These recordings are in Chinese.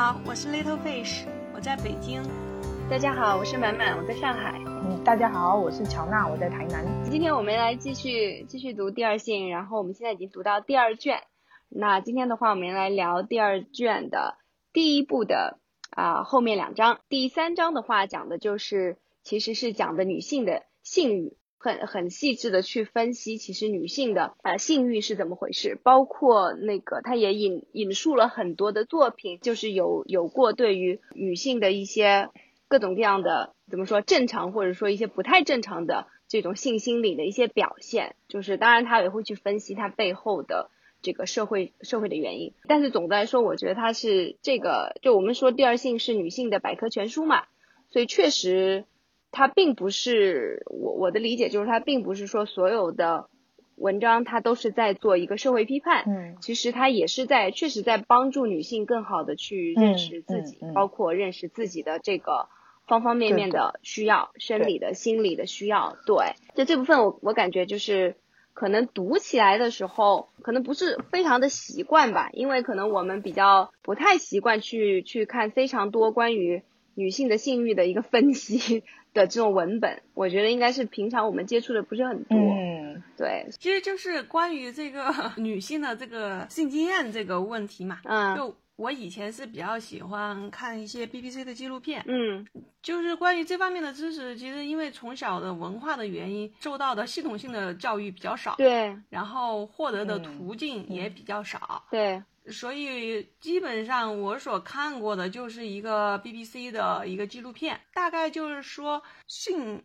好，我是 Little Fish，我在北京。大家好，我是满满，我在上海。嗯，大家好，我是乔娜，我在台南。今天我们来继续继续读第二性，然后我们现在已经读到第二卷。那今天的话，我们来聊第二卷的第一部的啊后面两章。第三章的话讲的就是其实是讲的女性的性欲。很很细致的去分析，其实女性的呃性欲是怎么回事，包括那个他也引引述了很多的作品，就是有有过对于女性的一些各种各样的怎么说正常或者说一些不太正常的这种性心理的一些表现，就是当然他也会去分析它背后的这个社会社会的原因，但是总的来说，我觉得他是这个就我们说第二性是女性的百科全书嘛，所以确实。它并不是我我的理解就是它并不是说所有的文章它都是在做一个社会批判，嗯，其实它也是在确实在帮助女性更好的去认识自己，包括认识自己的这个方方面面的需要，生理的、心理的需要。对，就这部分我我感觉就是可能读起来的时候可能不是非常的习惯吧，因为可能我们比较不太习惯去去看非常多关于女性的性欲的一个分析。的这种文本，我觉得应该是平常我们接触的不是很多。嗯，对，其实就是关于这个 女性的这个性经验这个问题嘛。嗯，就我以前是比较喜欢看一些 BBC 的纪录片。嗯，就是关于这方面的知识，其实因为从小的文化的原因，受到的系统性的教育比较少。对，然后获得的途径也比较少。对。所以基本上我所看过的就是一个 BBC 的一个纪录片，大概就是说性，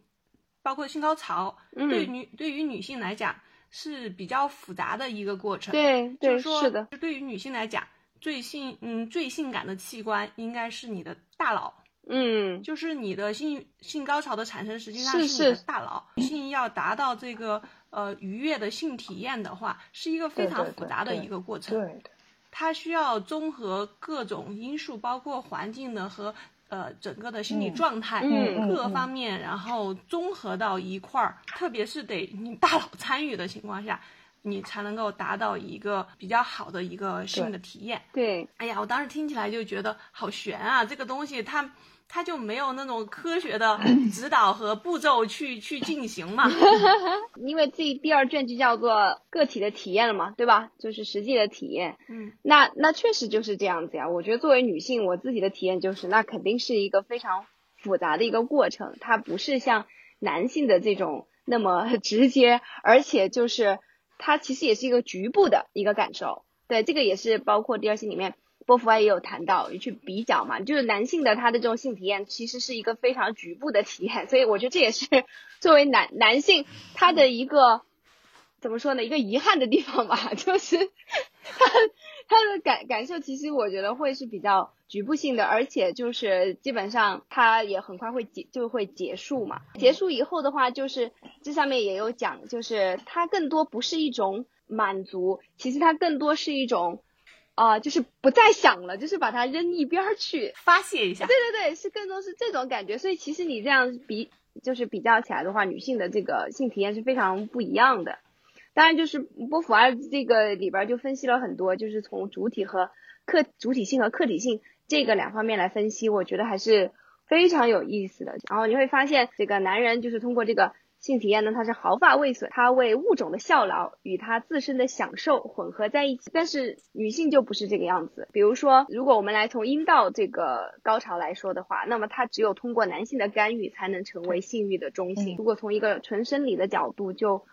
包括性高潮，对女对于女性来讲是比较复杂的一个过程。对，就是说，是的，对于女性来讲，最性嗯最性感的器官应该是你的大脑。嗯，就是你的性性高潮的产生实际上是你的大脑。女性要达到这个呃愉悦的性体验的话，是一个非常复杂的一个过程。对。它需要综合各种因素，包括环境的和呃整个的心理状态各方面，然后综合到一块儿。特别是得你大脑参与的情况下，你才能够达到一个比较好的一个性的体验。对，哎呀，我当时听起来就觉得好悬啊！这个东西它。他就没有那种科学的指导和步骤去去进行嘛？因为这第二卷就叫做个体的体验了嘛，对吧？就是实际的体验。嗯，那那确实就是这样子呀。我觉得作为女性，我自己的体验就是，那肯定是一个非常复杂的一个过程，它不是像男性的这种那么 直接，而且就是它其实也是一个局部的一个感受。对，这个也是包括第二性里面。波伏娃也有谈到，去比较嘛，就是男性的他的这种性体验其实是一个非常局部的体验，所以我觉得这也是作为男男性他的一个怎么说呢，一个遗憾的地方吧，就是他他的感感受其实我觉得会是比较局部性的，而且就是基本上他也很快会结就会结束嘛，结束以后的话就是这上面也有讲，就是它更多不是一种满足，其实它更多是一种。啊，就是不再想了，就是把它扔一边去发泄一下。对对对，是更多是这种感觉。所以其实你这样比，就是比较起来的话，女性的这个性体验是非常不一样的。当然，就是波伏娃这个里边就分析了很多，就是从主体和客主体性和客体性这个两方面来分析，我觉得还是非常有意思的。然后你会发现，这个男人就是通过这个。性体验呢，它是毫发未损，它为物种的效劳与它自身的享受混合在一起。但是女性就不是这个样子。比如说，如果我们来从阴道这个高潮来说的话，那么它只有通过男性的干预才能成为性欲的中心。如果从一个纯生理的角度，就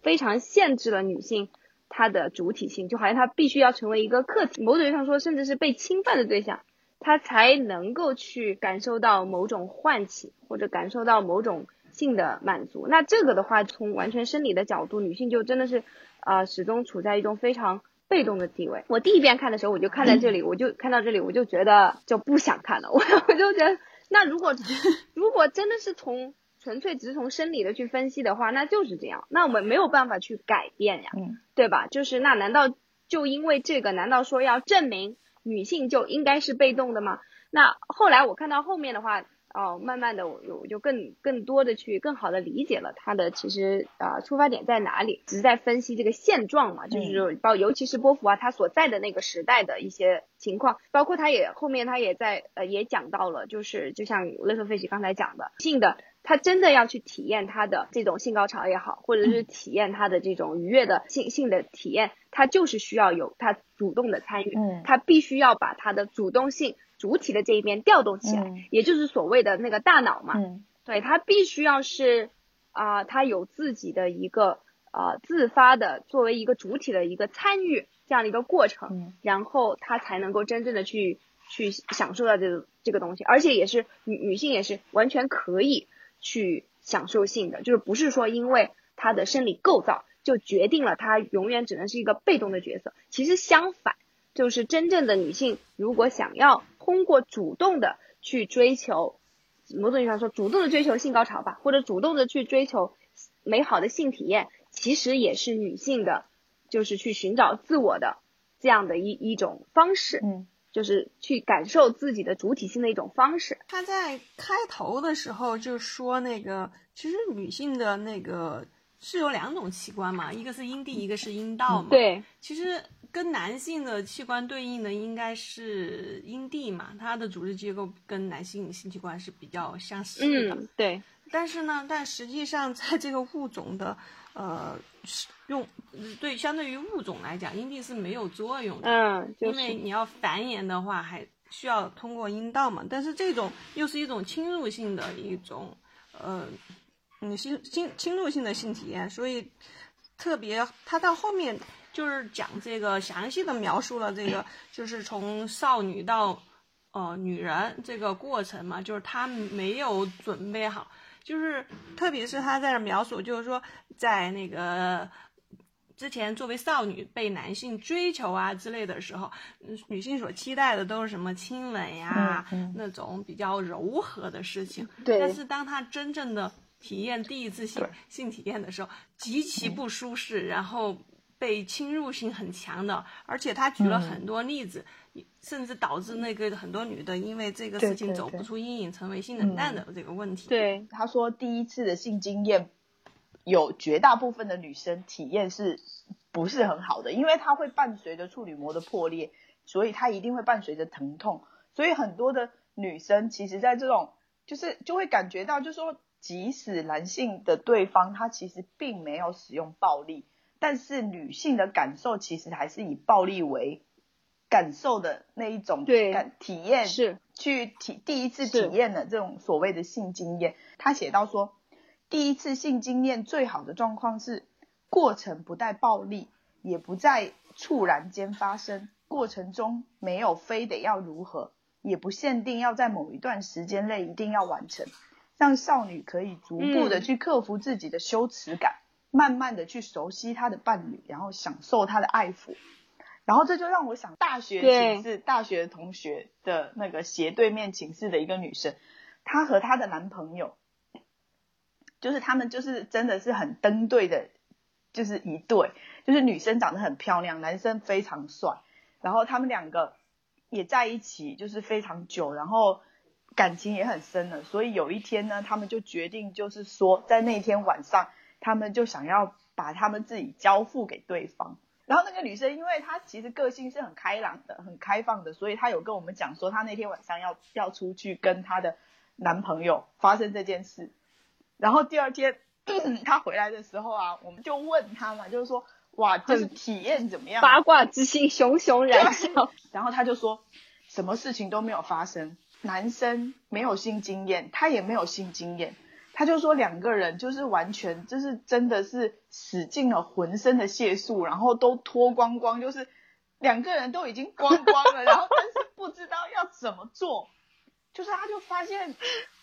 非常限制了女性她的主体性，就好像她必须要成为一个客体，某种意义上说，甚至是被侵犯的对象，她才能够去感受到某种唤起或者感受到某种。性的满足，那这个的话，从完全生理的角度，女性就真的是，呃，始终处在一种非常被动的地位。我第一遍看的时候，我就看在这里，我就看到这里，我就觉得就不想看了。我我就觉得，那如果 如果真的是从纯粹只是从生理的去分析的话，那就是这样，那我们没有办法去改变呀，对吧？就是那难道就因为这个，难道说要证明女性就应该是被动的吗？那后来我看到后面的话。哦，慢慢的我我就更更多的去更好的理解了他的其实啊出发点在哪里，只是在分析这个现状嘛，就是包尤其是波伏娃他所在的那个时代的一些情况，包括他也后面他也在呃也讲到了，就是就像勒特费奇刚才讲的，性的他真的要去体验他的这种性高潮也好，或者是体验他的这种愉悦的性性的体验，他就是需要有他主动的参与，他必须要把他的主动性。主体的这一边调动起来，也就是所谓的那个大脑嘛，对，它必须要是啊，它有自己的一个呃自发的作为一个主体的一个参与这样的一个过程，然后它才能够真正的去去享受到这个这个东西，而且也是女女性也是完全可以去享受性的，就是不是说因为她的生理构造就决定了她永远只能是一个被动的角色，其实相反。就是真正的女性，如果想要通过主动的去追求，某种意义上说，主动的追求性高潮吧，或者主动的去追求美好的性体验，其实也是女性的，就是去寻找自我的这样的一一种方式，嗯，就是去感受自己的主体性的一种方式。他在开头的时候就说，那个其实女性的那个是有两种器官嘛，一个是阴蒂，一个是阴道嘛，对，其实。跟男性的器官对应的应该是阴蒂嘛，它的组织结构跟男性性器官是比较相似的。嗯，对。但是呢，但实际上在这个物种的呃用对相对于物种来讲，阴蒂是没有作用的。嗯，因为你要繁衍的话，还需要通过阴道嘛。但是这种又是一种侵入性的一种呃嗯侵侵侵入性的性体验，所以特别他到后面。就是讲这个详细的描述了这个，就是从少女到，呃，女人这个过程嘛，就是他没有准备好，就是特别是他在这描述，就是说在那个之前作为少女被男性追求啊之类的时候，女性所期待的都是什么亲吻呀，那种比较柔和的事情。对。但是当她真正的体验第一次性性体验的时候，极其不舒适，然后。被侵入性很强的，而且他举了很多例子，甚至导致那个很多女的因为这个事情走不出阴影，成为性冷淡的这个问题。对，他说第一次的性经验，有绝大部分的女生体验是不是很好的，因为它会伴随着处女膜的破裂，所以它一定会伴随着疼痛，所以很多的女生其实在这种就是就会感觉到，就是说即使男性的对方他其实并没有使用暴力。但是女性的感受其实还是以暴力为感受的那一种感体验，是去体第一次体验的这种所谓的性经验。他写到说，第一次性经验最好的状况是过程不带暴力，也不在猝然间发生，过程中没有非得要如何，也不限定要在某一段时间内一定要完成，让少女可以逐步的去克服自己的羞耻感。慢慢的去熟悉她的伴侣，然后享受她的爱抚，然后这就让我想大学寝室大学同学的那个斜对面寝室的一个女生，她和她的男朋友，就是他们就是真的是很登对的，就是一对，就是女生长得很漂亮，男生非常帅，然后他们两个也在一起就是非常久，然后感情也很深了，所以有一天呢，他们就决定就是说在那天晚上。他们就想要把他们自己交付给对方，然后那个女生，因为她其实个性是很开朗的、很开放的，所以她有跟我们讲说，她那天晚上要要出去跟她的男朋友发生这件事。然后第二天 她回来的时候啊，我们就问她嘛，就是说，哇，就是体验怎么样？八卦之心熊熊燃烧。然后她就说，什么事情都没有发生，男生没有性经验，他也没有性经验。他就说两个人就是完全就是真的是使尽了浑身的解数，然后都脱光光，就是两个人都已经光光了，然后但是不知道要怎么做，就是他就发现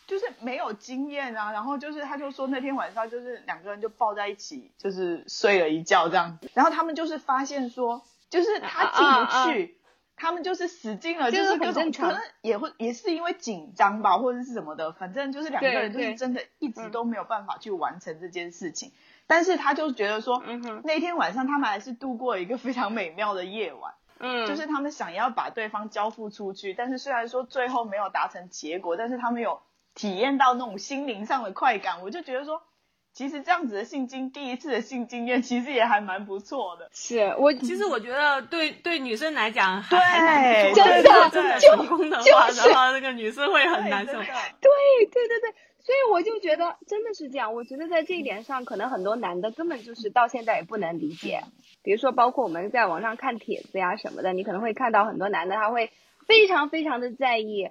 就是没有经验啊，然后就是他就说那天晚上就是两个人就抱在一起就是睡了一觉这样子，然后他们就是发现说就是他进不去。他们就是使劲了，就是各种可能也会也是因为紧张吧，或者是什么的，反正就是两个人就是真的一直都没有办法去完成这件事情。但是他就觉得说，嗯那天晚上他们还是度过了一个非常美妙的夜晚。嗯，就是他们想要把对方交付出去，但是虽然说最后没有达成结果，但是他们有体验到那种心灵上的快感，我就觉得说。其实这样子的性经第一次的性经验，其实也还蛮不错的。是我其实我觉得对对女生来讲，对，真的真的成功的话，然后那个女生会很难受。对对对对，所以我就觉得真的是这样。我觉得在这一点上，可能很多男的根本就是到现在也不能理解。比如说，包括我们在网上看帖子呀什么的，你可能会看到很多男的他会非常非常的在意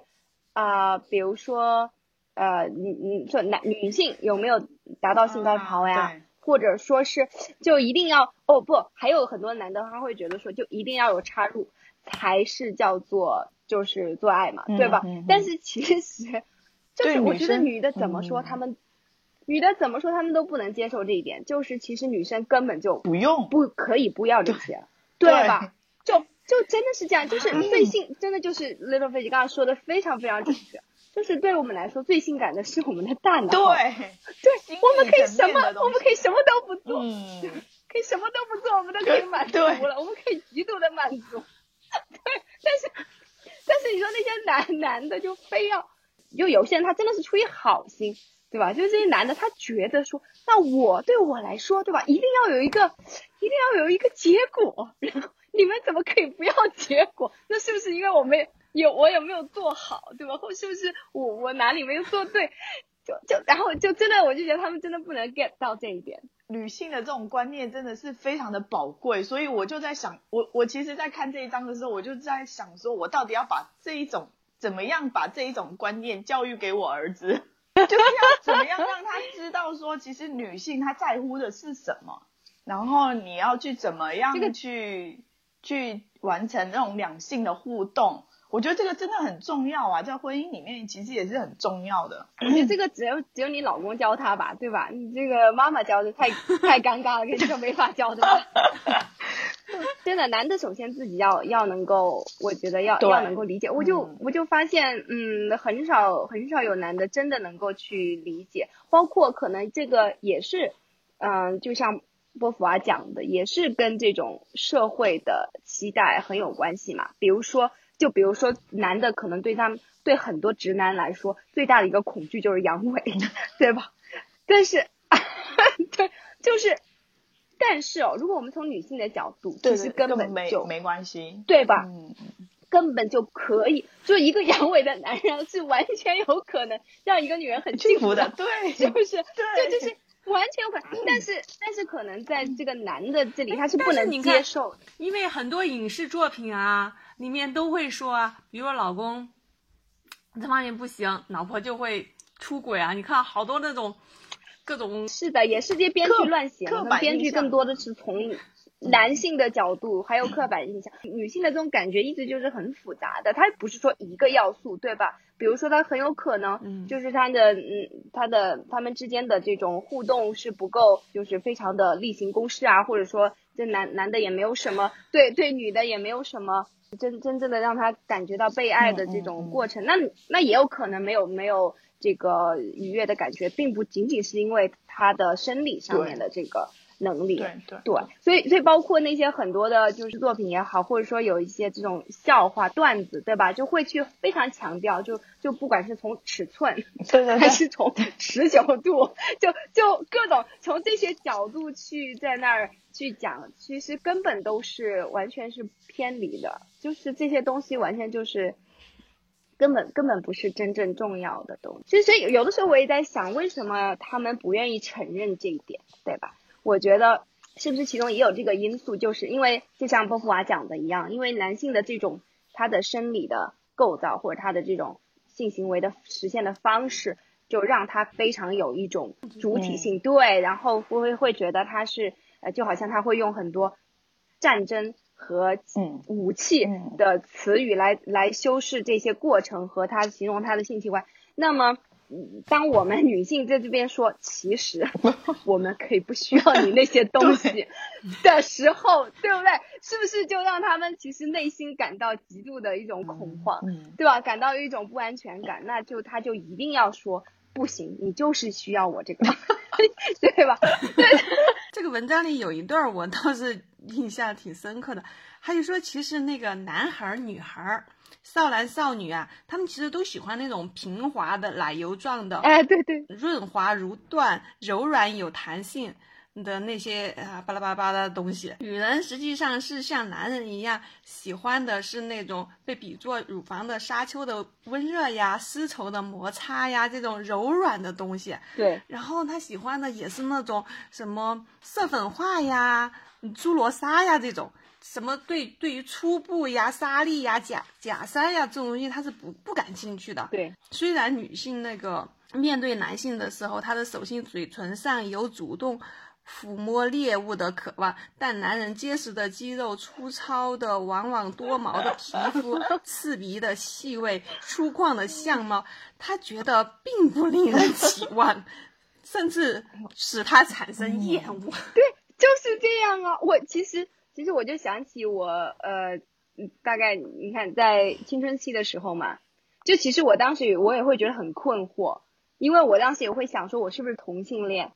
啊，比如说。呃，你你说男女性有没有达到性高潮呀？或者说是就一定要哦不，还有很多男的他会觉得说就一定要有插入才是叫做就是做爱嘛，对吧？但是其实就是我觉得女的怎么说他们，女的怎么说他们都不能接受这一点，就是其实女生根本就不用不可以不要这些，对吧？就就真的是这样，就是最性真的就是 Little Fish 刚刚说的非常非常准确。就是对我们来说最性感的是我们的大脑，对，对，我们可以什么，我们可以什么都不做，嗯，可以什么都不做，我们都可以满足了，我们可以极度的满足，对，但是，但是你说那些男男的就非要，就有些人他真的是出于好心，对吧？就是这些男的他觉得说，那我对我来说，对吧？一定要有一个，一定要有一个结果，然后你们怎么可以不要结果？那是不是因为我没？有我有没有做好，对吧？或是不是我我哪里没有做对？就就然后就真的我就觉得他们真的不能 get 到这一点。女性的这种观念真的是非常的宝贵，所以我就在想，我我其实，在看这一章的时候，我就在想，说我到底要把这一种怎么样把这一种观念教育给我儿子，就是要怎么样让他知道说，其实女性她在乎的是什么，然后你要去怎么样去去完成那种两性的互动。我觉得这个真的很重要啊，在婚姻里面其实也是很重要的。我觉得这个只有只有你老公教他吧，对吧？你这个妈妈教的太 太尴尬了，跟你说没法教的。真的，男的首先自己要要能够，我觉得要要能够理解。我就我就发现，嗯，很少很少有男的真的能够去理解，包括可能这个也是，嗯，就像波伏娃讲的，也是跟这种社会的期待很有关系嘛。比如说。就比如说，男的可能对他们对很多直男来说，最大的一个恐惧就是阳痿，对吧？但是，对，就是，但是哦，如果我们从女性的角度，其实根本就没关系，对吧？嗯，根本就可以，就一个阳痿的男人是完全有可能让一个女人很幸福的，对，是不是？对，就就是完全有可能。但是，但是可能在这个男的这里，他是不能接受的，因为很多影视作品啊。里面都会说啊，比如说老公这方面不行，老婆就会出轨啊。你看好多那种各种是的，也是这些编剧乱写的。编剧更多的是从男性的角度，还有刻板印象。女性的这种感觉一直就是很复杂的，它不是说一个要素，对吧？比如说他很有可能就是他的嗯，他的他们之间的这种互动是不够，就是非常的例行公事啊，或者说这男男的也没有什么对对女的也没有什么。真真正的让他感觉到被爱的这种过程，那那也有可能没有没有这个愉悦的感觉，并不仅仅是因为他的生理上面的这个能力，对对对，所以所以包括那些很多的就是作品也好，或者说有一些这种笑话段子，对吧？就会去非常强调，就就不管是从尺寸，对对，还是从持久度，就就各种从这些角度去在那儿。去讲，其实根本都是完全是偏离的，就是这些东西完全就是根本根本不是真正重要的东西。其实所以有的时候我也在想，为什么他们不愿意承认这一点，对吧？我觉得是不是其中也有这个因素，就是因为就像波伏娃讲的一样，因为男性的这种他的生理的构造或者他的这种性行为的实现的方式，就让他非常有一种主体性，对，然后会会觉得他是。呃，就好像他会用很多战争和武器的词语来来修饰这些过程和他形容他的性器官。那么，当我们女性在这边说其实 我们可以不需要你那些东西的时候，对不对？是不是就让他们其实内心感到极度的一种恐慌，对吧？感到一种不安全感，那就他就一定要说不行，你就是需要我这个。对吧？这个文章里有一段我倒是印象挺深刻的，他就说其实那个男孩儿、女孩儿、少男少女啊，他们其实都喜欢那种平滑的奶油状的，哎，对对，润滑如缎、柔软有弹性。的那些啊巴拉巴拉的东西，女人实际上是像男人一样喜欢的是那种被比作乳房的沙丘的温热呀、丝绸的摩擦呀这种柔软的东西。对，然后他喜欢的也是那种什么色粉画呀、珠罗纱呀这种，什么对对于粗布呀、纱丽呀、假假山呀这种东西他是不不感兴趣的。对，虽然女性那个面对男性的时候，她的手心、嘴唇上有主动。抚摸猎物的渴望，但男人结实的肌肉、粗糙的、往往多毛的皮肤、刺鼻的气味、粗犷的相貌，他觉得并不令人期望，甚至使他产生厌恶。对，就是这样啊！我其实，其实我就想起我，呃，大概你看在青春期的时候嘛，就其实我当时我也会觉得很困惑，因为我当时也会想说，我是不是同性恋？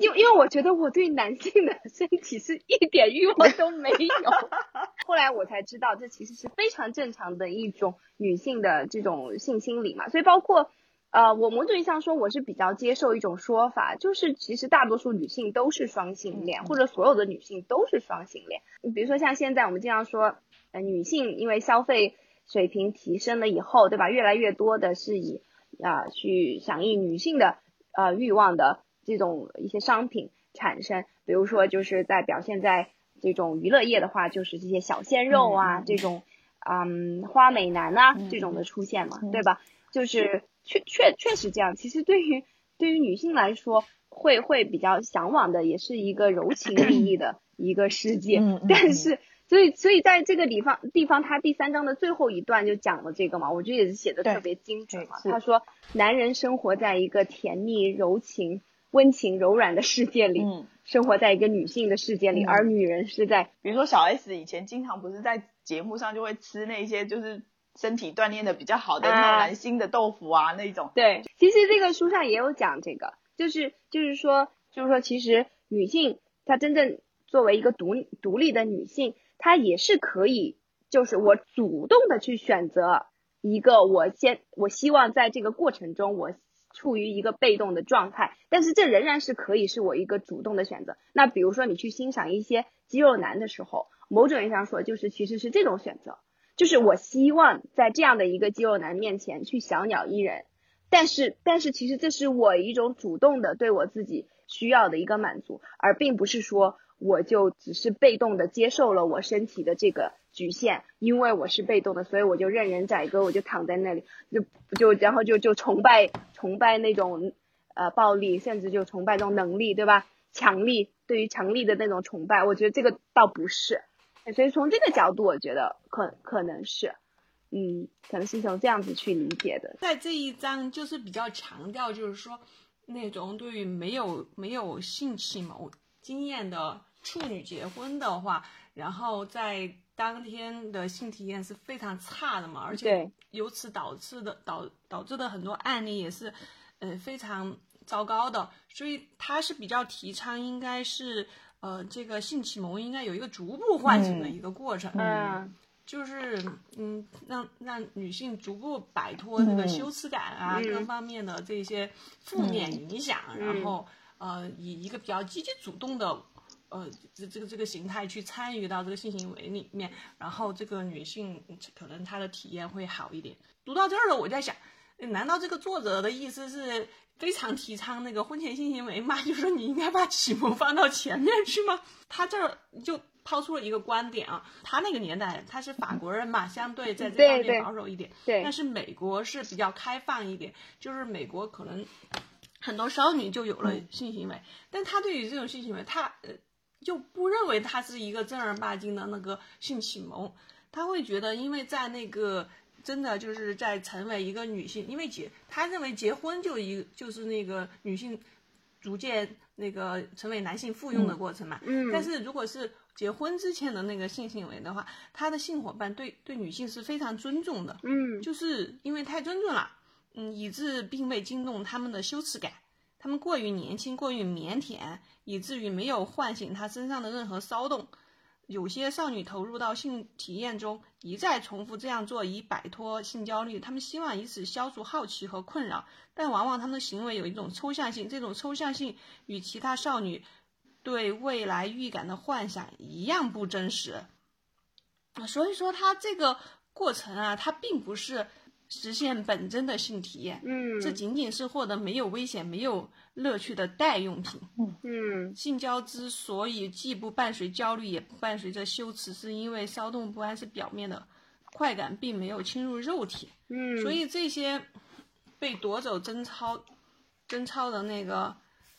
因因为我觉得我对男性的身体是一点欲望都没有，后来我才知道这其实是非常正常的一种女性的这种性心理嘛。所以包括呃，我们对象说，我是比较接受一种说法，就是其实大多数女性都是双性恋，或者所有的女性都是双性恋。你比如说像现在我们经常说，呃，女性因为消费水平提升了以后，对吧？越来越多的是以啊去响应女性的呃欲望的。这种一些商品产生，比如说就是在表现在这种娱乐业的话，就是这些小鲜肉啊，这种嗯花美男啊这种的出现嘛，对吧？就是确确确实这样。其实对于对于女性来说，会会比较向往的也是一个柔情 蜜意的一个世界。但是，所以所以在这个地方地方，他第三章的最后一段就讲了这个嘛，我觉得也是写的特别精准嘛。他说，男人生活在一个甜蜜柔情。温情柔软的世界里，生活在一个女性的世界里，而女人是在，比如说小 S 以前经常不是在节目上就会吃那些就是身体锻炼的比较好的那种男性的豆腐啊那种。对，其实这个书上也有讲这个，就是就是说就是说，其实女性她真正作为一个独独立的女性，她也是可以，就是我主动的去选择一个我先，我希望在这个过程中我。处于一个被动的状态，但是这仍然是可以是我一个主动的选择。那比如说你去欣赏一些肌肉男的时候，某种意义上说，就是其实是这种选择，就是我希望在这样的一个肌肉男面前去小鸟依人，但是但是其实这是我一种主动的对我自己需要的一个满足，而并不是说我就只是被动的接受了我身体的这个。局限，因为我是被动的，所以我就任人宰割，我就躺在那里，就就然后就就崇拜崇拜那种呃暴力，甚至就崇拜这种能力，对吧？强力对于强力的那种崇拜，我觉得这个倒不是，所以从这个角度，我觉得可可能是，嗯，可能是从这样子去理解的。在这一章就是比较强调，就是说那种对于没有没有性启蒙经验的处女结婚的话，然后在当天的性体验是非常差的嘛，而且由此导致的导导致的很多案例也是，呃非常糟糕的，所以他是比较提倡应该是呃这个性启蒙应该有一个逐步唤醒的一个过程，嗯，就是嗯让让女性逐步摆脱这个羞耻感啊各方面的这些负面影响，然后呃以一个比较积极主动的。呃，这这个这个形态去参与到这个性行为里面，然后这个女性可能她的体验会好一点。读到这儿了，我在想，难道这个作者的意思是非常提倡那个婚前性行为嘛？就说你应该把启蒙放到前面去吗？他这儿就抛出了一个观点啊，他那个年代他是法国人嘛，相对在这方面保守一点，对，但是美国是比较开放一点，就是美国可能很多少女就有了性行为，但他对于这种性行为，他呃。就不认为他是一个正儿八经的那个性启蒙，他会觉得，因为在那个真的就是在成为一个女性，因为结他认为结婚就一就是那个女性逐渐那个成为男性附庸的过程嘛。嗯。但是如果是结婚之前的那个性行为的话，他的性伙伴对对女性是非常尊重的。嗯。就是因为太尊重了，嗯，以致并未惊动他们的羞耻感。他们过于年轻，过于腼腆，以至于没有唤醒他身上的任何骚动。有些少女投入到性体验中，一再重复这样做以摆脱性焦虑。她们希望以此消除好奇和困扰，但往往她们的行为有一种抽象性，这种抽象性与其他少女对未来预感的幻想一样不真实。所以说，他这个过程啊，它并不是。实现本真的性体验，嗯，这仅仅是获得没有危险、没有乐趣的代用品。嗯嗯，性交之所以既不伴随焦虑，也不伴随着羞耻，是因为骚动不安是表面的，快感并没有侵入肉体。嗯，所以这些被夺走贞操、贞操的那个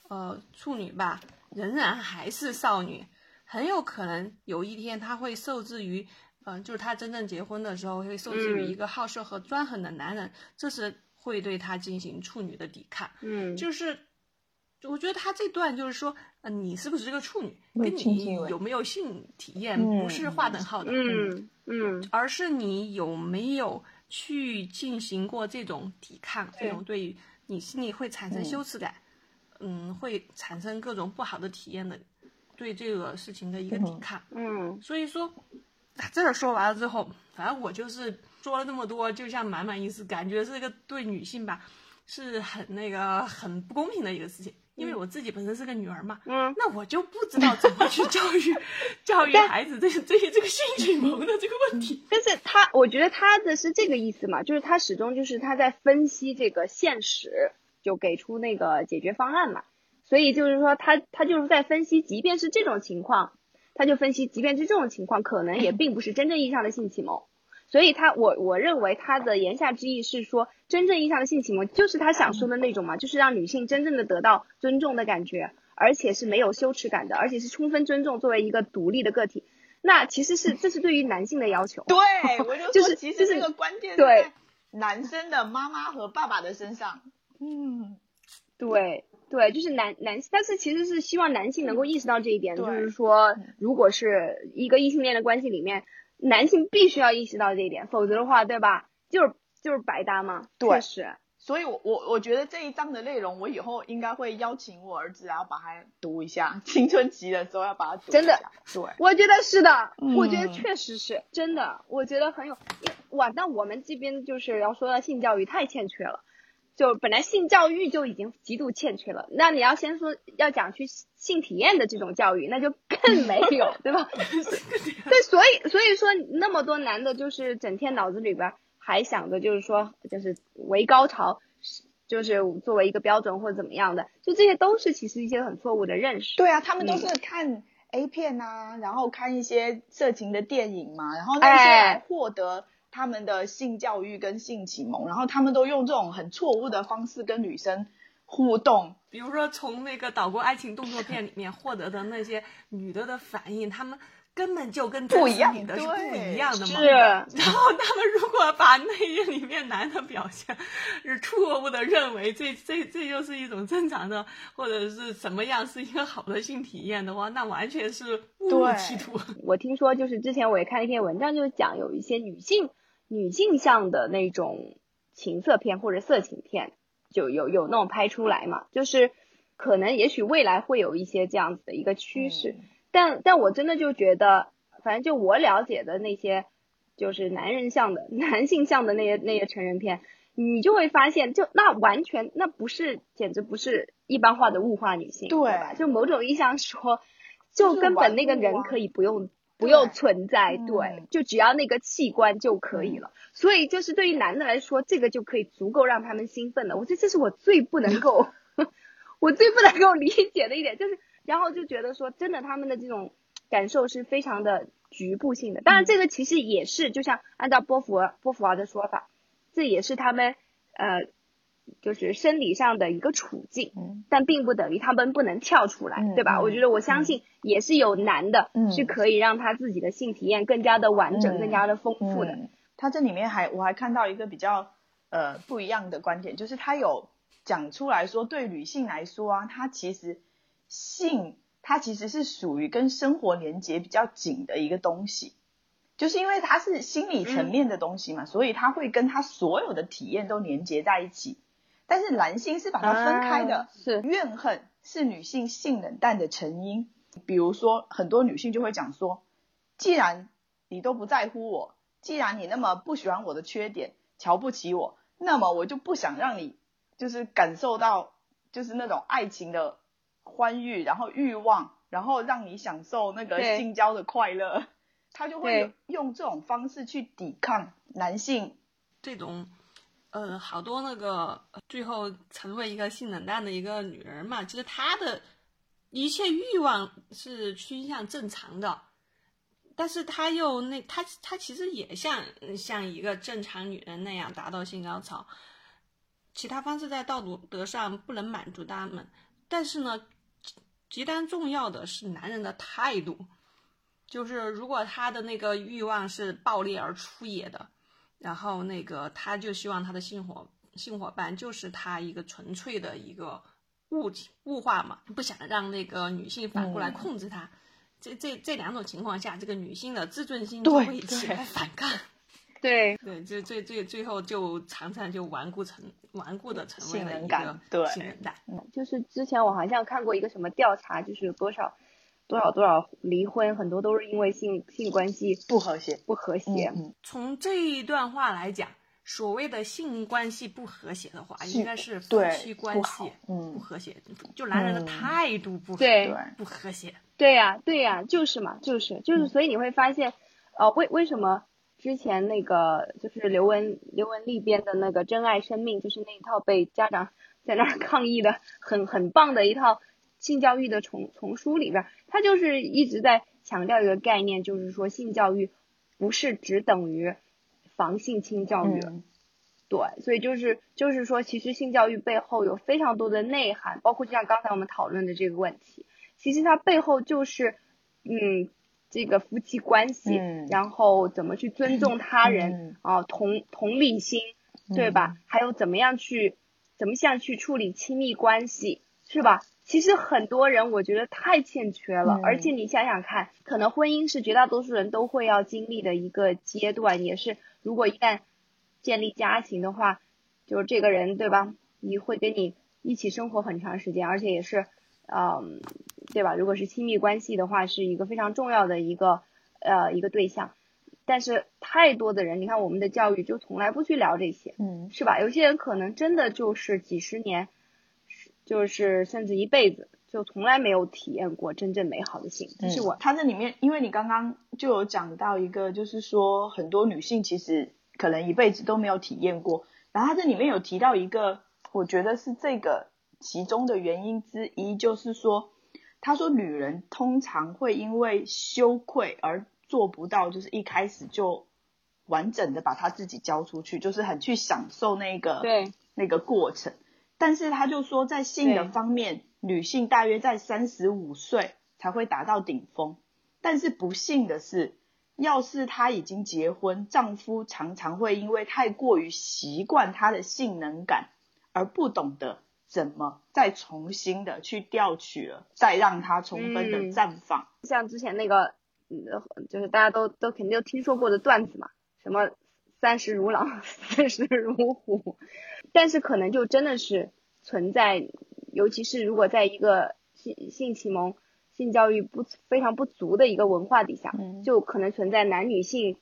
呃处女吧，仍然还是少女，很有可能有一天她会受制于。嗯，就是她真正结婚的时候会受制于一个好色和专横的男人，这是会对她进行处女的抵抗。嗯，就是我觉得他这段就是说，呃，你是不是个处女，跟你有没有性体验不是划等号的。嗯嗯，而是你有没有去进行过这种抵抗，这种对你心里会产生羞耻感，嗯，会产生各种不好的体验的，对这个事情的一个抵抗。嗯，所以说。这说完了之后，反正我就是说了那么多，就像满满意思，感觉是一个对女性吧，是很那个很不公平的一个事情。因为我自己本身是个女儿嘛，嗯，那我就不知道怎么去教育 教育孩子这这些这个性启蒙的这个问题。但是他，我觉得他的是这个意思嘛，就是他始终就是他在分析这个现实，就给出那个解决方案嘛。所以就是说，他他就是在分析，即便是这种情况。他就分析，即便是这种情况，可能也并不是真正意义上的性启蒙。所以，他我我认为他的言下之意是说，真正意义上的性启蒙就是他想说的那种嘛，就是让女性真正的得到尊重的感觉，而且是没有羞耻感的，而且是充分尊重作为一个独立的个体。那其实是这是对于男性的要求。对，我就就是其实这个关键对男生的妈妈和爸爸的身上。嗯，对。对，就是男男，但是其实是希望男性能够意识到这一点，就是说，如果是一个异性恋的关系里面，男性必须要意识到这一点，否则的话，对吧？就是就是白搭嘛。对，是。所以，我我我觉得这一章的内容，我以后应该会邀请我儿子，然后把它读一下。青春期的时候要把它读一下。真的，对，我觉得是的，我觉得确实是真的，我觉得很有哇。那我们这边就是要说到性教育太欠缺了。就本来性教育就已经极度欠缺了，那你要先说要讲去性体验的这种教育，那就更没有，对吧？对，所以所以说那么多男的，就是整天脑子里边还想着就是说，就是为高潮，就是作为一个标准或者怎么样的，就这些都是其实一些很错误的认识。对啊，他们都是看 A 片啊，然后看一些色情的电影嘛，然后那些来获得。他们的性教育跟性启蒙，然后他们都用这种很错误的方式跟女生互动，比如说从那个岛国爱情动作片里面获得的那些女的的反应，他们根本就跟不一样的是不一样的嘛。是。然后他们如果把内页里面男的表现是错误的，认为这这这就是一种正常的，或者是什么样是一个好的性体验的话，那完全是误入歧途。我听说就是之前我也看了一篇文章，就是讲有一些女性。女性向的那种情色片或者色情片，就有有那种拍出来嘛，就是可能也许未来会有一些这样子的一个趋势，但但我真的就觉得，反正就我了解的那些，就是男人向的、男性向的那些那些成人片，你就会发现，就那完全那不是，简直不是一般化的物化女性，对吧？就某种意义上说，就根本那个人可以不用。不用存在，对，就只要那个器官就可以了。所以就是对于男的来说，这个就可以足够让他们兴奋的。我觉得这是我最不能够，我最不能够理解的一点，就是然后就觉得说，真的他们的这种感受是非常的局部性的。当然，这个其实也是，就像按照波伏波伏娃的说法，这也是他们呃。就是生理上的一个处境，嗯但并不等于他们不能跳出来，对吧？我觉得我相信也是有男的是可以让他自己的性体验更加的完整、更加的丰富的。他这里面还我还看到一个比较呃不一样的观点，就是他有讲出来说，对女性来说啊，她其实性它其实是属于跟生活连接比较紧的一个东西，就是因为它是心理层面的东西嘛，所以它会跟他所有的体验都连接在一起。但是男性是把它分开的，是。怨恨是女性性冷淡的成因。比如说，很多女性就会讲说，既然你都不在乎我，既然你那么不喜欢我的缺点，瞧不起我，那么我就不想让你就是感受到就是那种爱情的欢愉，然后欲望，然后让你享受那个性交的快乐，他就会用这种方式去抵抗男性。这种。呃，好多那个最后成为一个性冷淡的一个女人嘛，其实她的一切欲望是趋向正常的，但是她又那她她其实也像像一个正常女人那样达到性高潮，其他方式在道德上不能满足他们，但是呢，极端重要的是男人的态度，就是如果他的那个欲望是暴烈而粗野的。然后那个，他就希望他的性伙性伙伴就是他一个纯粹的一个物体物化嘛，不想让那个女性反过来控制他。这这这两种情况下，这个女性的自尊心就会起来反抗。对对，就最最最后就常常就顽固成顽固的成为了一个性冷淡。嗯，就是之前我好像看过一个什么调查，就是有多少。多少多少离婚，很多都是因为性性关系不和谐，不和谐。从这一段话来讲，所谓的性关系不和谐的话，应该是夫妻关系不和谐，就男人的态度不对不和谐。对呀，对呀，就是嘛，就是就是，所以你会发现，呃，为为什么之前那个就是刘文刘文丽编的那个《真爱生命》，就是那一套被家长 在那儿抗议的很很棒的一套。性教育的丛丛书里边，他就是一直在强调一个概念，就是说性教育不是只等于防性侵教育，对，所以就是就是说，其实性教育背后有非常多的内涵，包括就像刚才我们讨论的这个问题，其实它背后就是嗯，这个夫妻关系，然后怎么去尊重他人啊，同同理心，对吧？还有怎么样去怎么样去处理亲密关系，是吧？其实很多人我觉得太欠缺了，而且你想想看，可能婚姻是绝大多数人都会要经历的一个阶段，也是如果一旦建立家庭的话，就是这个人对吧？你会跟你一起生活很长时间，而且也是，嗯，对吧？如果是亲密关系的话，是一个非常重要的一个呃一个对象。但是太多的人，你看我们的教育就从来不去聊这些，嗯，是吧？有些人可能真的就是几十年。就是甚至一辈子就从来没有体验过真正美好的性，这是我。他这里面，因为你刚刚就有讲到一个，就是说很多女性其实可能一辈子都没有体验过。然后他这里面有提到一个，我觉得是这个其中的原因之一，就是说，他说女人通常会因为羞愧而做不到，就是一开始就完整的把她自己交出去，就是很去享受那个对那个过程。但是他就说，在性的方面，女性大约在三十五岁才会达到顶峰。但是不幸的是，要是她已经结婚，丈夫常常会因为太过于习惯她的性能感，而不懂得怎么再重新的去调取了，再让她充分的绽放。像之前那个，就是大家都都肯定都听说过的段子嘛，什么三十如狼，四十如虎。但是可能就真的是存在，尤其是如果在一个性性启蒙、性教育不非常不足的一个文化底下，就可能存在男女性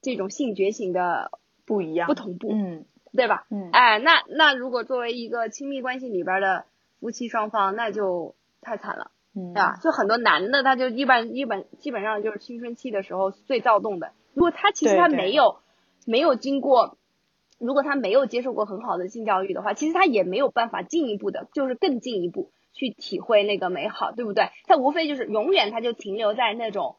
这种性觉醒的不一样、不同步，嗯，对吧？嗯，哎，那那如果作为一个亲密关系里边的夫妻双方，那就太惨了，嗯，对吧？就很多男的，他就一般一般基本上就是青春期的时候最躁动的，如果他其实他没有没有经过。如果他没有接受过很好的性教育的话，其实他也没有办法进一步的，就是更进一步去体会那个美好，对不对？他无非就是永远他就停留在那种，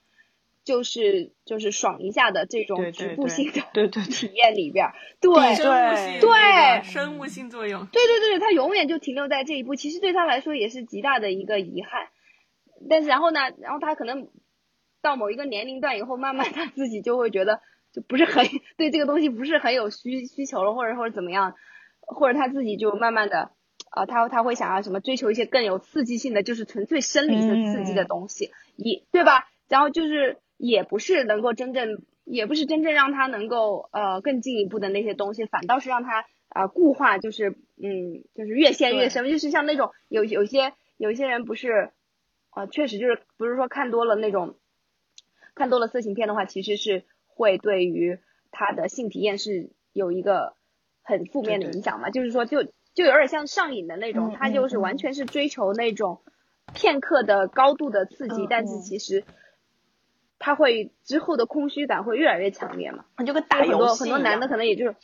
就是就是爽一下的这种局部性的对对体验里边，对对对生物性作用，对对对，他永远就停留在这一步，其实对他来说也是极大的一个遗憾。但是然后呢，然后他可能到某一个年龄段以后，慢慢他自己就会觉得。就不是很 对这个东西不是很有需需求了，或者或者怎么样，或者他自己就慢慢的，啊，他他会想要什么追求一些更有刺激性的，就是纯粹生理的刺激的东西，也对吧？然后就是也不是能够真正，也不是真正让他能够呃更进一步的那些东西，反倒是让他啊固化，就是嗯就是越陷越深，就是像那种有有些有些人不是啊确实就是不是说看多了那种看多了色情片的话，其实是会对于他的性体验是有一个很负面的影响嘛，就是说就就有点像上瘾的那种，他就是完全是追求那种片刻的高度的刺激，但是其实。他会之后的空虚感会越来越强烈嘛？就跟打游戏很多男的可能也就是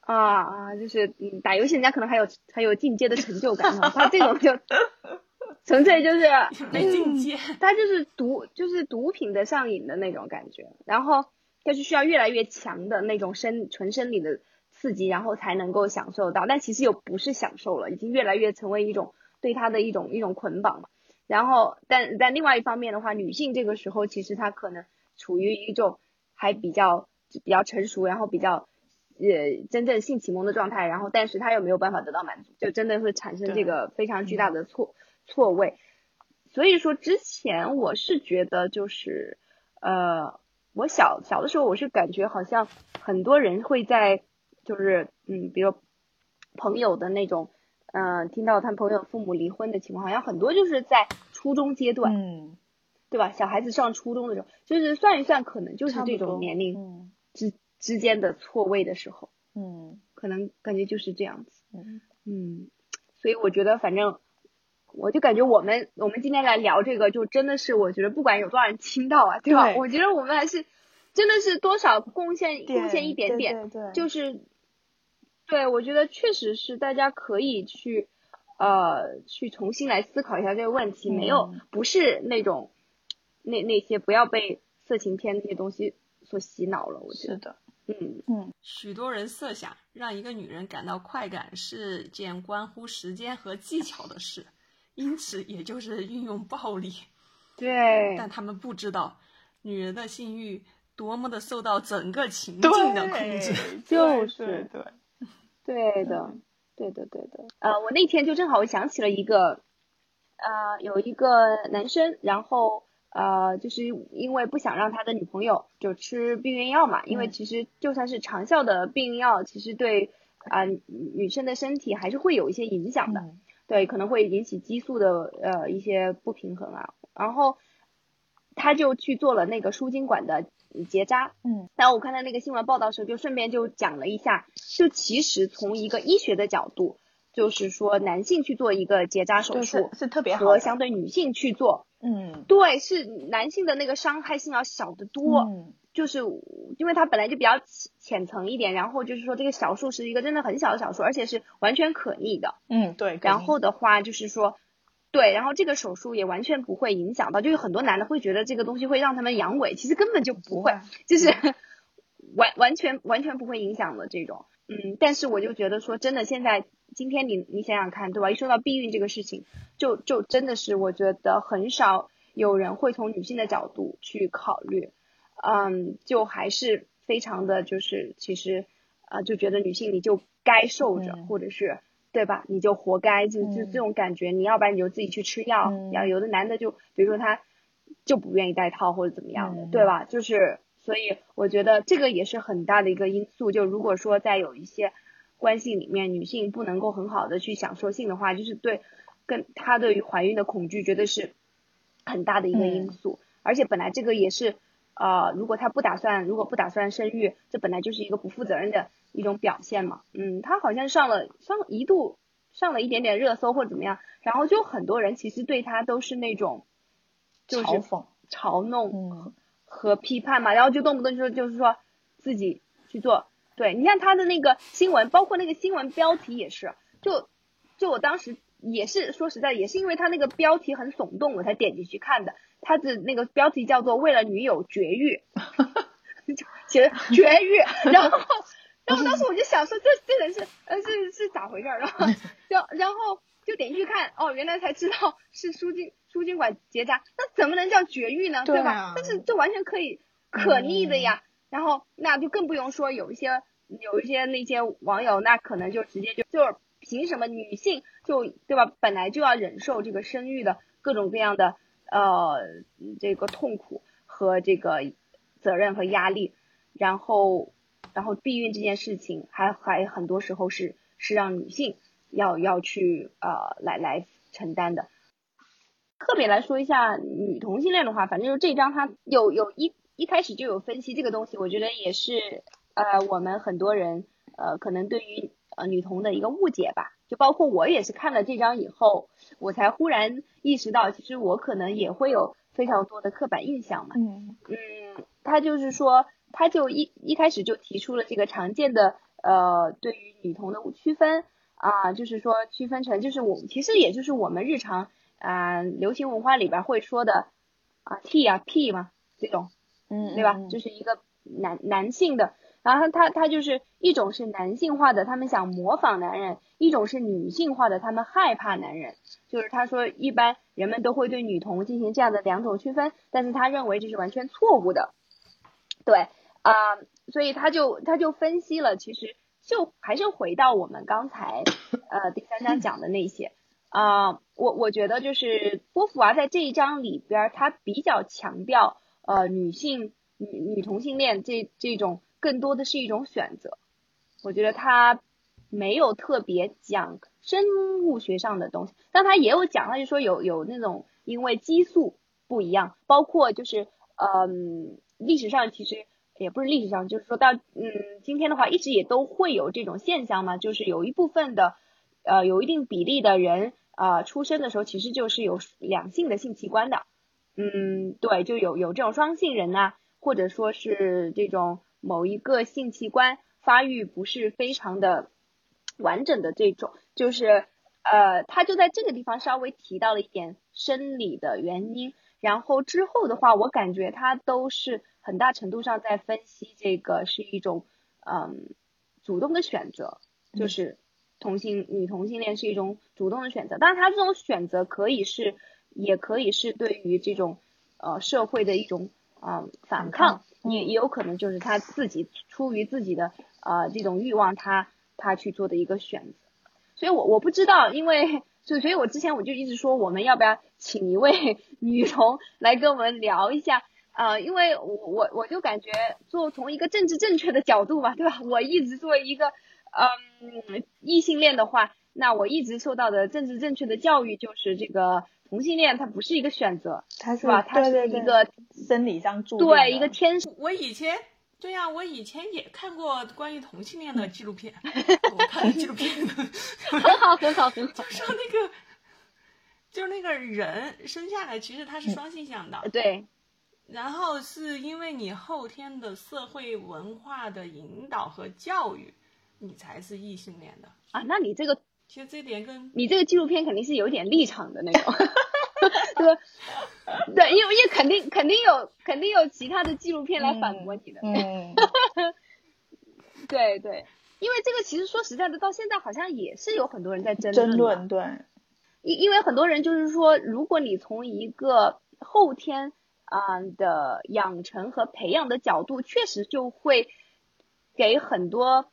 啊啊，就是嗯打游戏人家可能还有还有进阶的成就感哈，他这种就 纯粹就是 他就是毒就是毒品的上瘾的那种感觉，然后他是需要越来越强的那种生纯生理的刺激，然后才能够享受到，但其实又不是享受了，已经越来越成为一种对他的一种一种捆绑嘛。然后，但但另外一方面的话，女性这个时候其实她可能处于一种还比较比较成熟，然后比较呃真正性启蒙的状态，然后但是她又没有办法得到满足，就真的会产生这个非常巨大的错错位。所以说之前我是觉得就是呃我小小的时候我是感觉好像很多人会在就是嗯比如朋友的那种。嗯，听到他朋友父母离婚的情况，好像很多就是在初中阶段，嗯，对吧？小孩子上初中的时候，就是算一算，可能就是这种年龄之之间的错位的时候，嗯，可能感觉就是这样子，嗯嗯，所以我觉得，反正我就感觉我们我们今天来聊这个，就真的是我觉得不管有多少人听到啊，对吧？我觉得我们还是真的是多少贡献贡献一点点，对，就是。对，我觉得确实是大家可以去，呃，去重新来思考一下这个问题，没有不是那种，那那些不要被色情片那些东西所洗脑了。我觉得，是的，嗯嗯。许多人设想让一个女人感到快感是件关乎时间和技巧的事，因此也就是运用暴力。对。但他们不知道，女人的性欲多么的受到整个情境的控制。就是对。对的，对的，对的。呃，我那天就正好我想起了一个，呃，有一个男生，然后呃，就是因为不想让他的女朋友就吃避孕药嘛，因为其实就算是长效的避孕药，其实对啊女生的身体还是会有一些影响的，对，可能会引起激素的呃一些不平衡啊，然后他就去做了那个输精管的。结扎，嗯，然后我看到那个新闻报道的时候，就顺便就讲了一下，就其实从一个医学的角度，就是说男性去做一个结扎手术是特别好，和相对女性去做，嗯，对，是男性的那个伤害性要小得多，嗯，就是因为它本来就比较浅层一点，然后就是说这个小数是一个真的很小的小数，而且是完全可逆的，嗯，对，然后的话就是说。对，然后这个手术也完全不会影响到，就有很多男的会觉得这个东西会让他们阳痿，其实根本就不会，就是 完完全完全不会影响的这种。嗯，但是我就觉得说，真的现在今天你你想想看，对吧？一说到避孕这个事情，就就真的是我觉得很少有人会从女性的角度去考虑，嗯，就还是非常的就是其实啊就觉得女性你就该受着，或者是。对吧？你就活该，就就这种感觉。你要不然你就自己去吃药。要有的男的就，比如说他就不愿意戴套或者怎么样的，对吧？就是，所以我觉得这个也是很大的一个因素。就如果说在有一些关系里面，女性不能够很好的去享受性的话，就是对跟她对于怀孕的恐惧，绝对是很大的一个因素。而且本来这个也是，呃，如果她不打算，如果不打算生育，这本来就是一个不负责任的。一种表现嘛，嗯，她好像上了上一度上了一点点热搜或者怎么样，然后就很多人其实对她都是那种就是嘲讽、嘲弄和批判嘛，然后就动不动就就是说自己去做，对你看他的那个新闻，包括那个新闻标题也是，就就我当时也是说实在也是因为他那个标题很耸动，我才点进去看的，他的那个标题叫做为了女友绝育，写绝育，然后。然后当时我就想说，这这人是呃是是咋回事儿？然后然然后就点进去看，哦，原来才知道是输精输精管结扎，那怎么能叫绝育呢？对吧？但是这完全可以可逆的呀。然后那就更不用说有一些有一些那些网友，那可能就直接就就是凭什么女性就对吧？本来就要忍受这个生育的各种各样的呃这个痛苦和这个责任和压力，然后。然后避孕这件事情还还很多时候是是让女性要要去呃来来承担的。特别来说一下女同性恋的话，反正就这章它有有一一开始就有分析这个东西，我觉得也是呃我们很多人呃可能对于呃女同的一个误解吧。就包括我也是看了这章以后，我才忽然意识到，其实我可能也会有非常多的刻板印象嘛。嗯嗯，他就是说，他就一一开始就提出了这个常见的呃对于女同的区分啊，就是说区分成就是我其实也就是我们日常啊流行文化里边会说的啊 T 啊 P 嘛这种，嗯，对吧？就是一个男男性的。然后他他就是一种是男性化的，他们想模仿男人；一种是女性化的，他们害怕男人。就是他说，一般人们都会对女同进行这样的两种区分，但是他认为这是完全错误的。对啊，所以他就他就分析了，其实就还是回到我们刚才呃第三章讲的那些啊，我我觉得就是波伏娃在这一章里边，他比较强调呃女性女女同性恋这这种。更多的是一种选择，我觉得他没有特别讲生物学上的东西，但他也有讲，他就说有有那种因为激素不一样，包括就是嗯历史上其实也不是历史上，就是说到嗯今天的话，一直也都会有这种现象嘛，就是有一部分的呃有一定比例的人啊出生的时候其实就是有两性的性器官的，嗯对，就有有这种双性人呐，或者说是这种。某一个性器官发育不是非常的完整的这种，就是呃，他就在这个地方稍微提到了一点生理的原因，然后之后的话，我感觉他都是很大程度上在分析这个是一种嗯主动的选择，就是同性女同性恋是一种主动的选择，但是他这种选择可以是，也可以是对于这种呃社会的一种。啊，反抗也也有可能就是他自己出于自己的呃这种欲望，他他去做的一个选择。所以我我不知道，因为所以所以我之前我就一直说，我们要不要请一位 女同来跟我们聊一下呃？因为我我我就感觉做从一个政治正确的角度吧，对吧？我一直作为一个嗯异性恋的话，那我一直受到的政治正确的教育就是这个。同性恋它不是一个选择，它是吧？它是一个生理上注定对一个天生。我以前对呀，我以前也看过关于同性恋的纪录片，我看纪录片很好很好很好。说那个，就是那个人生下来其实他是双性向的，对。然后是因为你后天的社会文化的引导和教育，你才是异性恋的啊？那你这个。其实这点跟你这个纪录片肯定是有点立场的那种，对 对，因为因为肯定肯定有肯定有其他的纪录片来反驳你的，嗯，对对，因为这个其实说实在的，到现在好像也是有很多人在争争论，对，因因为很多人就是说，如果你从一个后天啊的养成和培养的角度，确实就会给很多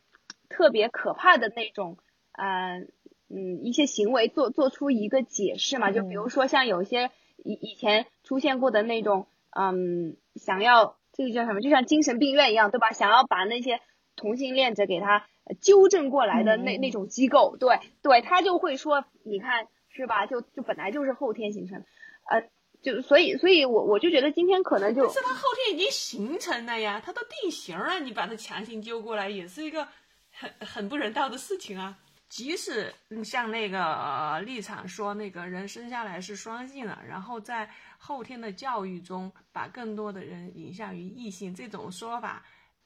特别可怕的那种，嗯。嗯，一些行为做做出一个解释嘛，就比如说像有些以以前出现过的那种，嗯，想要这个叫什么，就像精神病院一样，对吧？想要把那些同性恋者给他纠正过来的那那种机构，对对，他就会说，你看是吧？就就本来就是后天形成，呃，就所以所以我我就觉得今天可能就，是他后天已经形成了呀，他都定型了，你把他强行揪过来，也是一个很很不人道的事情啊。即使像那个立场说那个人生下来是双性的，然后在后天的教育中把更多的人引向于异性，这种说法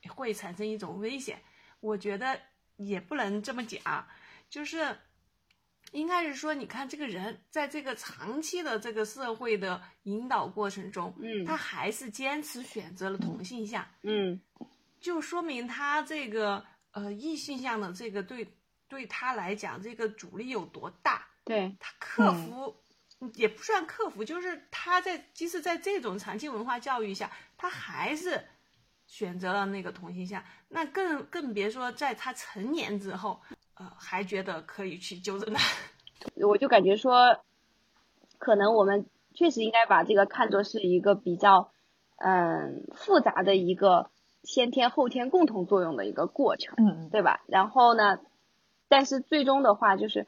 会产生一种危险。我觉得也不能这么讲，就是应该是说，你看这个人在这个长期的这个社会的引导过程中，嗯，他还是坚持选择了同性向，嗯，就说明他这个呃异性向的这个对。对他来讲，这个阻力有多大？对他克服也不算克服，就是他在即使在这种长期文化教育下，他还是选择了那个同性向。那更更别说在他成年之后，呃，还觉得可以去纠正他。我就感觉说，可能我们确实应该把这个看作是一个比较嗯复杂的一个先天后天共同作用的一个过程，嗯，对吧？然后呢，但是最终的话就是，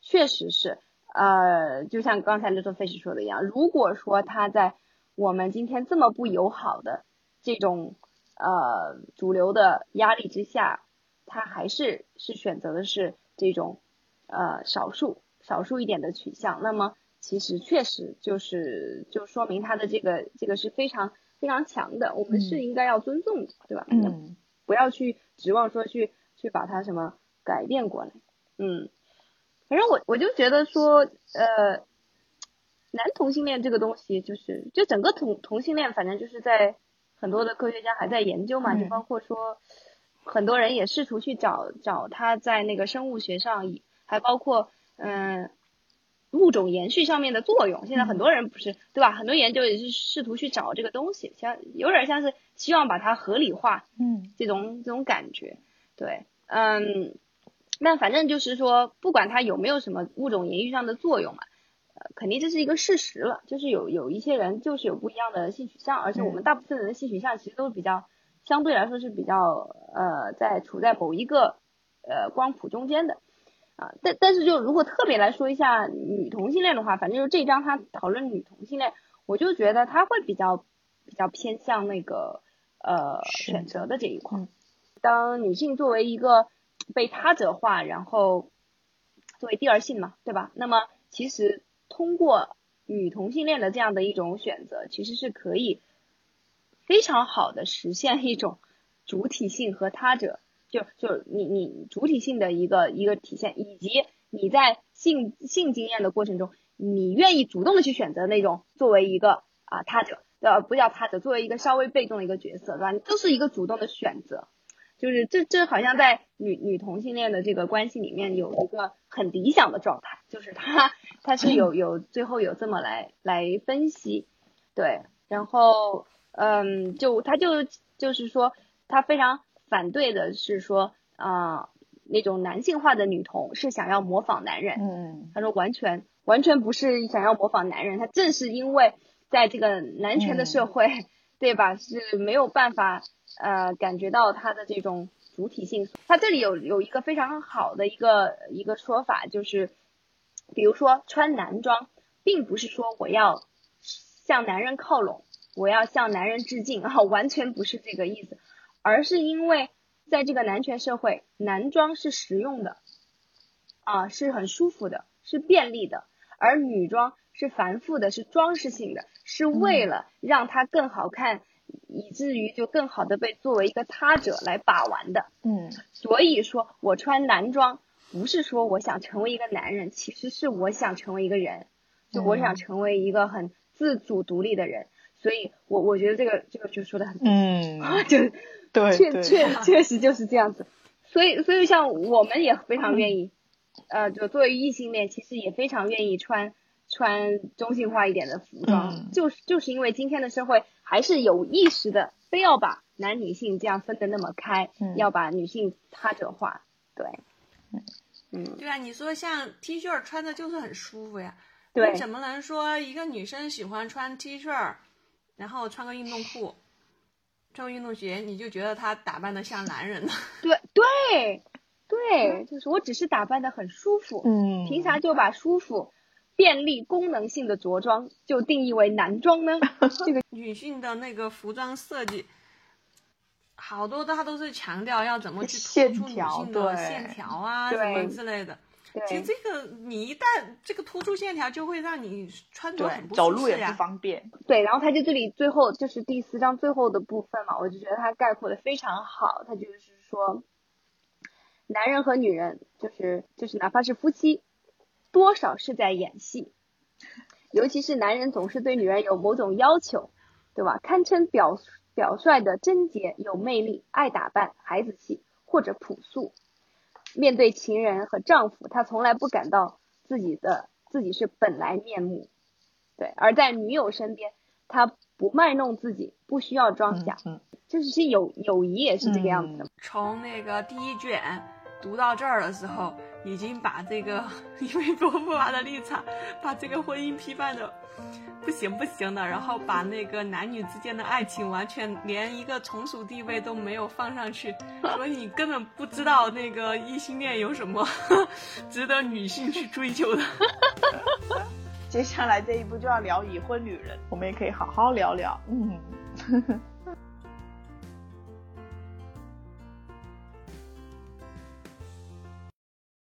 确实是，呃，就像刚才 Little Fish 说的一样，如果说他在我们今天这么不友好的这种呃主流的压力之下，他还是是选择的是这种呃少数少数一点的取向，那么其实确实就是就说明他的这个这个是非常。非常强的，我们是应该要尊重的，对吧？嗯，不要去指望说去去把它什么改变过来。嗯，反正我我就觉得说，呃，男同性恋这个东西，就是就整个同同性恋，反正就是在很多的科学家还在研究嘛，就包括说很多人也试图去找找他在那个生物学上，还包括嗯。物种延续上面的作用，现在很多人不是对吧？很多研究也是试图去找这个东西，像有点像是希望把它合理化，嗯，这种这种感觉，对，嗯，那反正就是说，不管它有没有什么物种延续上的作用嘛，呃，肯定这是一个事实了，就是有有一些人就是有不一样的性取向，而且我们大部分人的性取向其实都比较相对来说是比较呃在处在某一个呃光谱中间的。啊，但但是就如果特别来说一下女同性恋的话，反正就这章他讨论女同性恋，我就觉得他会比较比较偏向那个呃选择的这一块。当女性作为一个被他者化，然后作为第二性嘛，对吧？那么其实通过女同性恋的这样的一种选择，其实是可以非常好的实现一种主体性和他者。就就你你主体性的一个一个体现，以及你在性性经验的过程中，你愿意主动的去选择那种作为一个啊他者，呃不叫他者，作为一个稍微被动的一个角色，对吧？你都是一个主动的选择，就是这这好像在女女同性恋的这个关系里面有一个很理想的状态，就是他他是有有最后有这么来来分析，对，然后嗯就他就就是说他非常。反对的是说啊，那种男性化的女同是想要模仿男人。嗯，他说完全完全不是想要模仿男人，他正是因为在这个男权的社会，对吧？是没有办法呃感觉到它的这种主体性。它这里有有一个非常好的一个一个说法，就是比如说穿男装，并不是说我要向男人靠拢，我要向男人致敬啊，完全不是这个意思。而是因为在这个男权社会，男装是实用的，啊，是很舒服的，是便利的；而女装是繁复的，是装饰性的，是为了让它更好看，以至于就更好的被作为一个他者来把玩的。嗯，所以说我穿男装，不是说我想成为一个男人，其实是我想成为一个人，就我想成为一个很自主独立的人。所以我我觉得这个这个就说的很，嗯，就。对，确确确实就是这样子，所以所以像我们也非常愿意，呃，就作为异性恋，其实也非常愿意穿穿中性化一点的服装，就是就是因为今天的社会还是有意识的，非要把男女性这样分的那么开，要把女性他者化，对，嗯，对啊，你说像 T 恤穿的就是很舒服呀，对，怎么能说一个女生喜欢穿 T 恤，然后穿个运动裤？穿个运动鞋，你就觉得她打扮的像男人呢？对对对，就是我只是打扮的很舒服，嗯，凭啥就把舒服、便利、功能性的着装就定义为男装呢？这个女性的那个服装设计，好多它都是强调要怎么去突出女性的线条啊，什么之类的。其实这个你一旦这个突出线条，就会让你穿着很不走路也不方便。对，然后他就这里最后就是第四章最后的部分嘛，我就觉得他概括的非常好。他就是说，男人和女人就是就是哪怕是夫妻，多少是在演戏，尤其是男人总是对女人有某种要求，对吧？堪称表表率的贞洁、有魅力、爱打扮、孩子气或者朴素。面对情人和丈夫，她从来不感到自己的自己是本来面目，对；而在女友身边，她不卖弄自己，不需要装假。嗯，就是其实友友谊也是这个样子的。从那个第一卷读到这儿的时候，已经把这个因为波伏娃的立场，把这个婚姻批判的不行不行的，然后把那个男女之间的爱情完全连一个从属地位都没有放上去，所以你根本不知道那个异性恋有什么 值得女性去追求的。接下来这一步就要聊已婚女人，我们也可以好好聊聊。嗯。